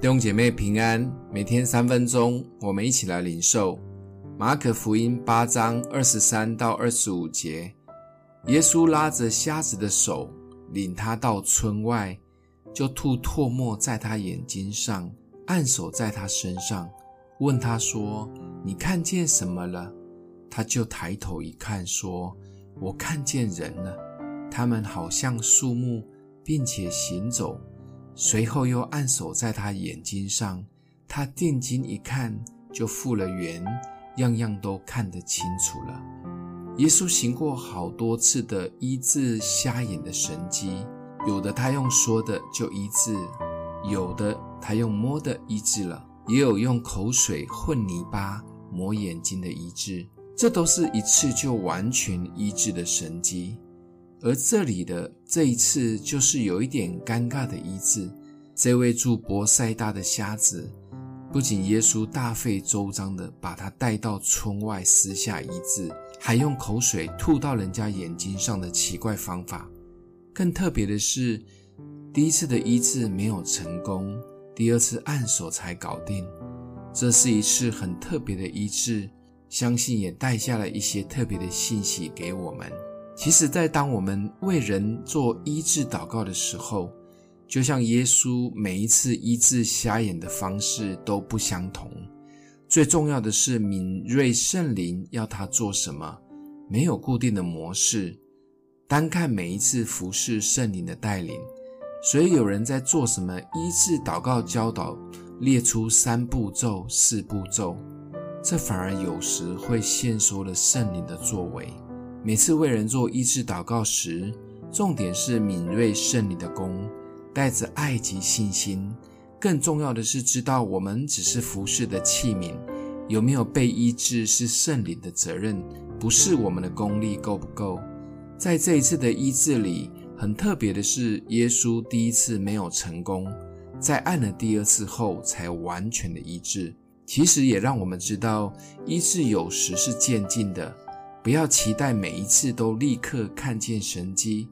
弟兄姐妹平安，每天三分钟，我们一起来领受马可福音八章二十三到二十五节。耶稣拉着瞎子的手，领他到村外，就吐唾沫在他眼睛上，按手在他身上，问他说：“你看见什么了？”他就抬头一看，说：“我看见人了，他们好像树木，并且行走。”随后又按手在他眼睛上，他定睛一看，就复了原，样样都看得清楚了。耶稣行过好多次的医治瞎眼的神迹，有的他用说的就医治，有的他用摸的医治了，也有用口水混泥巴抹眼睛的医治，这都是一次就完全医治的神迹。而这里的这一次，就是有一点尴尬的医治。这位住伯赛大的瞎子，不仅耶稣大费周章的把他带到村外私下医治，还用口水吐到人家眼睛上的奇怪方法。更特别的是，第一次的医治没有成功，第二次按手才搞定。这是一次很特别的医治，相信也带下了一些特别的信息给我们。其实，在当我们为人做医治祷告的时候，就像耶稣每一次医治瞎眼的方式都不相同。最重要的是敏锐圣灵要他做什么，没有固定的模式，单看每一次服侍圣灵的带领。所以有人在做什么医治祷告教导，列出三步骤、四步骤，这反而有时会限缩了圣灵的作为。每次为人做医治祷告时，重点是敏锐圣灵的工，带着爱及信心。更重要的是，知道我们只是服侍的器皿，有没有被医治是圣灵的责任，不是我们的功力够不够。在这一次的医治里，很特别的是，耶稣第一次没有成功，在按了第二次后才完全的医治。其实也让我们知道，医治有时是渐进的。不要期待每一次都立刻看见神迹，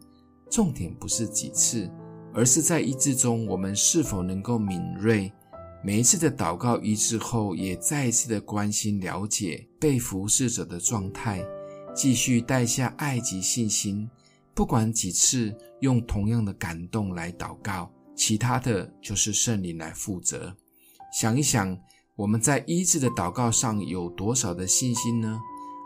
重点不是几次，而是在医治中我们是否能够敏锐。每一次的祷告医治后，也再一次的关心了解被服侍者的状态，继续带下爱及信心。不管几次，用同样的感动来祷告，其他的就是圣灵来负责。想一想，我们在医治的祷告上有多少的信心呢？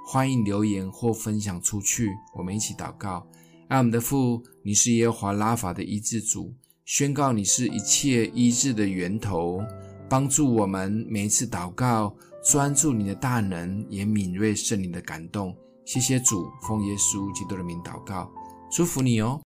欢迎留言或分享出去，我们一起祷告。爱我们的父，你是耶和华拉法的医治主，宣告你是一切医治的源头，帮助我们每一次祷告，专注你的大能，也敏锐圣灵的感动。谢谢主，奉耶稣基督的名祷告，祝福你哦。